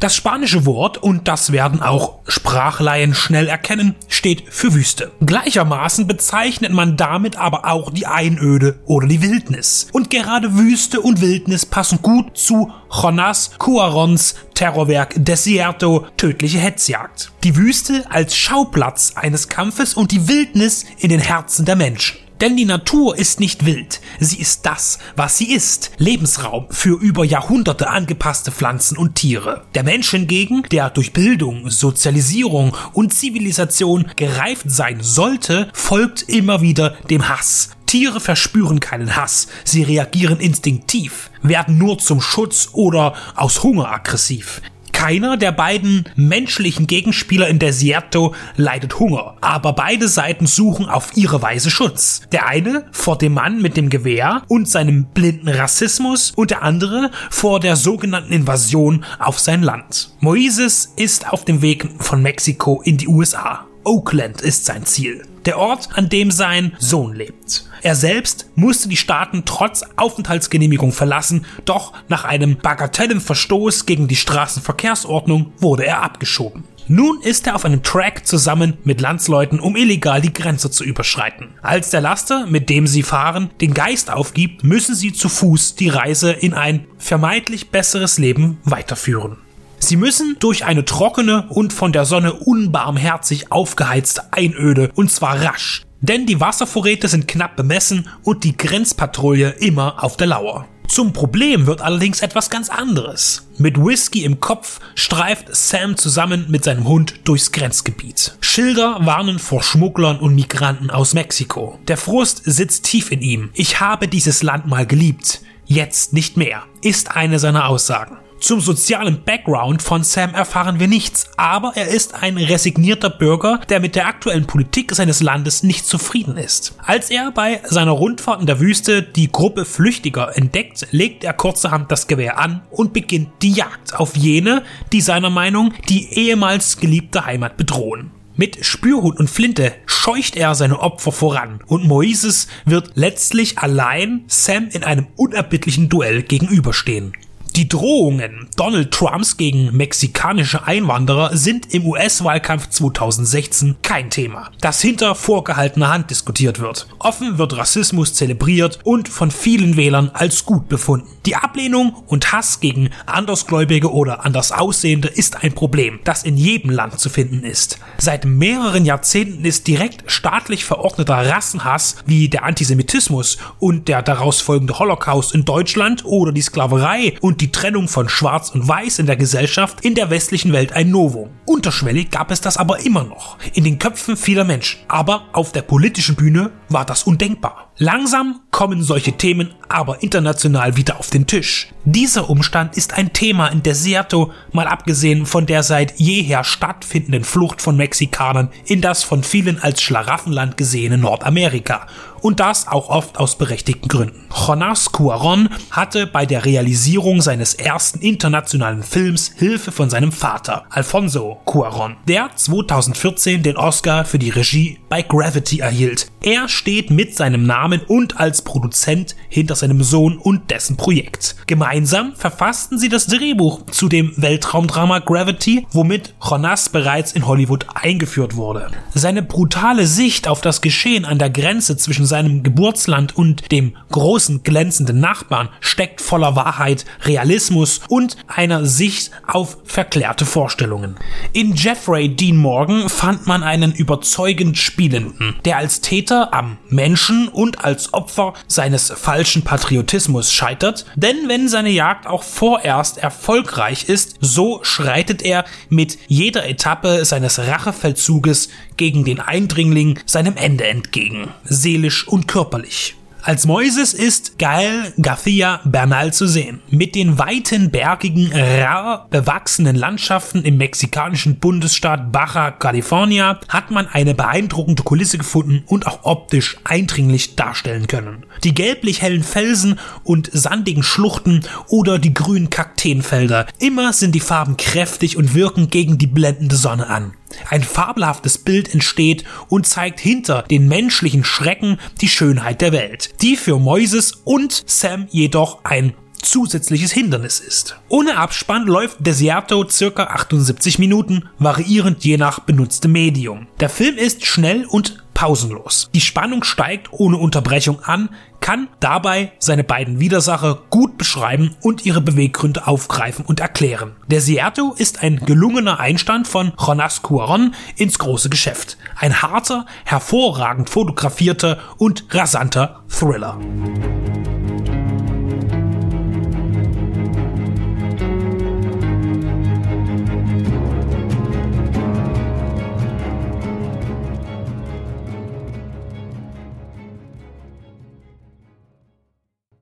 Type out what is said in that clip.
Das spanische Wort, und das werden auch Sprachleien schnell erkennen, steht für Wüste. Gleichermaßen bezeichnet man damit aber auch die Einöde oder die Wildnis. Und gerade Wüste und Wildnis passen gut zu Jonas Cuarons Terrorwerk Desierto, tödliche Hetzjagd. Die Wüste als Schauplatz eines Kampfes und die Wildnis in den Herzen der Menschen. Denn die Natur ist nicht wild, sie ist das, was sie ist, Lebensraum für über Jahrhunderte angepasste Pflanzen und Tiere. Der Mensch hingegen, der durch Bildung, Sozialisierung und Zivilisation gereift sein sollte, folgt immer wieder dem Hass. Tiere verspüren keinen Hass, sie reagieren instinktiv, werden nur zum Schutz oder aus Hunger aggressiv. Keiner der beiden menschlichen Gegenspieler in Desierto leidet Hunger, aber beide Seiten suchen auf ihre Weise Schutz. Der eine vor dem Mann mit dem Gewehr und seinem blinden Rassismus und der andere vor der sogenannten Invasion auf sein Land. Moises ist auf dem Weg von Mexiko in die USA. Oakland ist sein Ziel der Ort, an dem sein Sohn lebt. Er selbst musste die Staaten trotz Aufenthaltsgenehmigung verlassen, doch nach einem Bagatellenverstoß gegen die Straßenverkehrsordnung wurde er abgeschoben. Nun ist er auf einem Track zusammen mit Landsleuten, um illegal die Grenze zu überschreiten. Als der Laster, mit dem sie fahren, den Geist aufgibt, müssen sie zu Fuß die Reise in ein vermeintlich besseres Leben weiterführen. Sie müssen durch eine trockene und von der Sonne unbarmherzig aufgeheizte Einöde und zwar rasch, denn die Wasservorräte sind knapp bemessen und die Grenzpatrouille immer auf der Lauer. Zum Problem wird allerdings etwas ganz anderes. Mit Whisky im Kopf streift Sam zusammen mit seinem Hund durchs Grenzgebiet. Schilder warnen vor Schmugglern und Migranten aus Mexiko. Der Frust sitzt tief in ihm. Ich habe dieses Land mal geliebt. Jetzt nicht mehr, ist eine seiner Aussagen. Zum sozialen Background von Sam erfahren wir nichts, aber er ist ein resignierter Bürger, der mit der aktuellen Politik seines Landes nicht zufrieden ist. Als er bei seiner Rundfahrt in der Wüste die Gruppe Flüchtiger entdeckt, legt er kurzerhand das Gewehr an und beginnt die Jagd auf jene, die seiner Meinung die ehemals geliebte Heimat bedrohen. Mit Spürhut und Flinte scheucht er seine Opfer voran und Moises wird letztlich allein Sam in einem unerbittlichen Duell gegenüberstehen. Die Drohungen Donald Trumps gegen mexikanische Einwanderer sind im US-Wahlkampf 2016 kein Thema, das hinter vorgehaltener Hand diskutiert wird. Offen wird Rassismus zelebriert und von vielen Wählern als gut befunden. Die Ablehnung und Hass gegen Andersgläubige oder anders Aussehende ist ein Problem, das in jedem Land zu finden ist. Seit mehreren Jahrzehnten ist direkt staatlich verordneter Rassenhass wie der Antisemitismus und der daraus folgende Holocaust in Deutschland oder die Sklaverei und die die Trennung von Schwarz und Weiß in der Gesellschaft in der westlichen Welt ein Novum. Unterschwellig gab es das aber immer noch, in den Köpfen vieler Menschen. Aber auf der politischen Bühne war das undenkbar. Langsam kommen solche Themen aber international wieder auf den Tisch. Dieser Umstand ist ein Thema in Desierto, mal abgesehen von der seit jeher stattfindenden Flucht von Mexikanern in das von vielen als Schlaraffenland gesehene Nordamerika und das auch oft aus berechtigten Gründen. Jonas Cuaron hatte bei der Realisierung seines ersten internationalen Films Hilfe von seinem Vater, Alfonso Cuaron, der 2014 den Oscar für die Regie bei Gravity erhielt. Er steht mit seinem Namen und als Produzent hinter seinem Sohn und dessen Projekt. Gemeinsam verfassten sie das Drehbuch zu dem Weltraumdrama Gravity, womit Jonas bereits in Hollywood eingeführt wurde. Seine brutale Sicht auf das Geschehen an der Grenze zwischen seinem Geburtsland und dem großen glänzenden Nachbarn steckt voller Wahrheit, Realismus und einer Sicht auf verklärte Vorstellungen. In Jeffrey Dean Morgan fand man einen überzeugend Spielenden, der als Täter am Menschen und als Opfer seines falschen Patriotismus scheitert, denn wenn seine Jagd auch vorerst erfolgreich ist, so schreitet er mit jeder Etappe seines Rachefeldzuges gegen den Eindringling seinem Ende entgegen, seelisch und körperlich. Als Moises ist Gael García Bernal zu sehen. Mit den weiten, bergigen, rar bewachsenen Landschaften im mexikanischen Bundesstaat Baja California hat man eine beeindruckende Kulisse gefunden und auch optisch eindringlich darstellen können. Die gelblich hellen Felsen und sandigen Schluchten oder die grünen Kakteenfelder. Immer sind die Farben kräftig und wirken gegen die blendende Sonne an. Ein fabelhaftes Bild entsteht und zeigt hinter den menschlichen Schrecken die Schönheit der Welt, die für Moises und Sam jedoch ein zusätzliches Hindernis ist. Ohne Abspann läuft Desierto circa 78 Minuten, variierend je nach benutztem Medium. Der Film ist schnell und pausenlos. Die Spannung steigt ohne Unterbrechung an, kann dabei seine beiden Widersacher gut beschreiben und ihre Beweggründe aufgreifen und erklären. Der Sierto ist ein gelungener Einstand von Jonas Cuaron ins große Geschäft. Ein harter, hervorragend fotografierter und rasanter Thriller.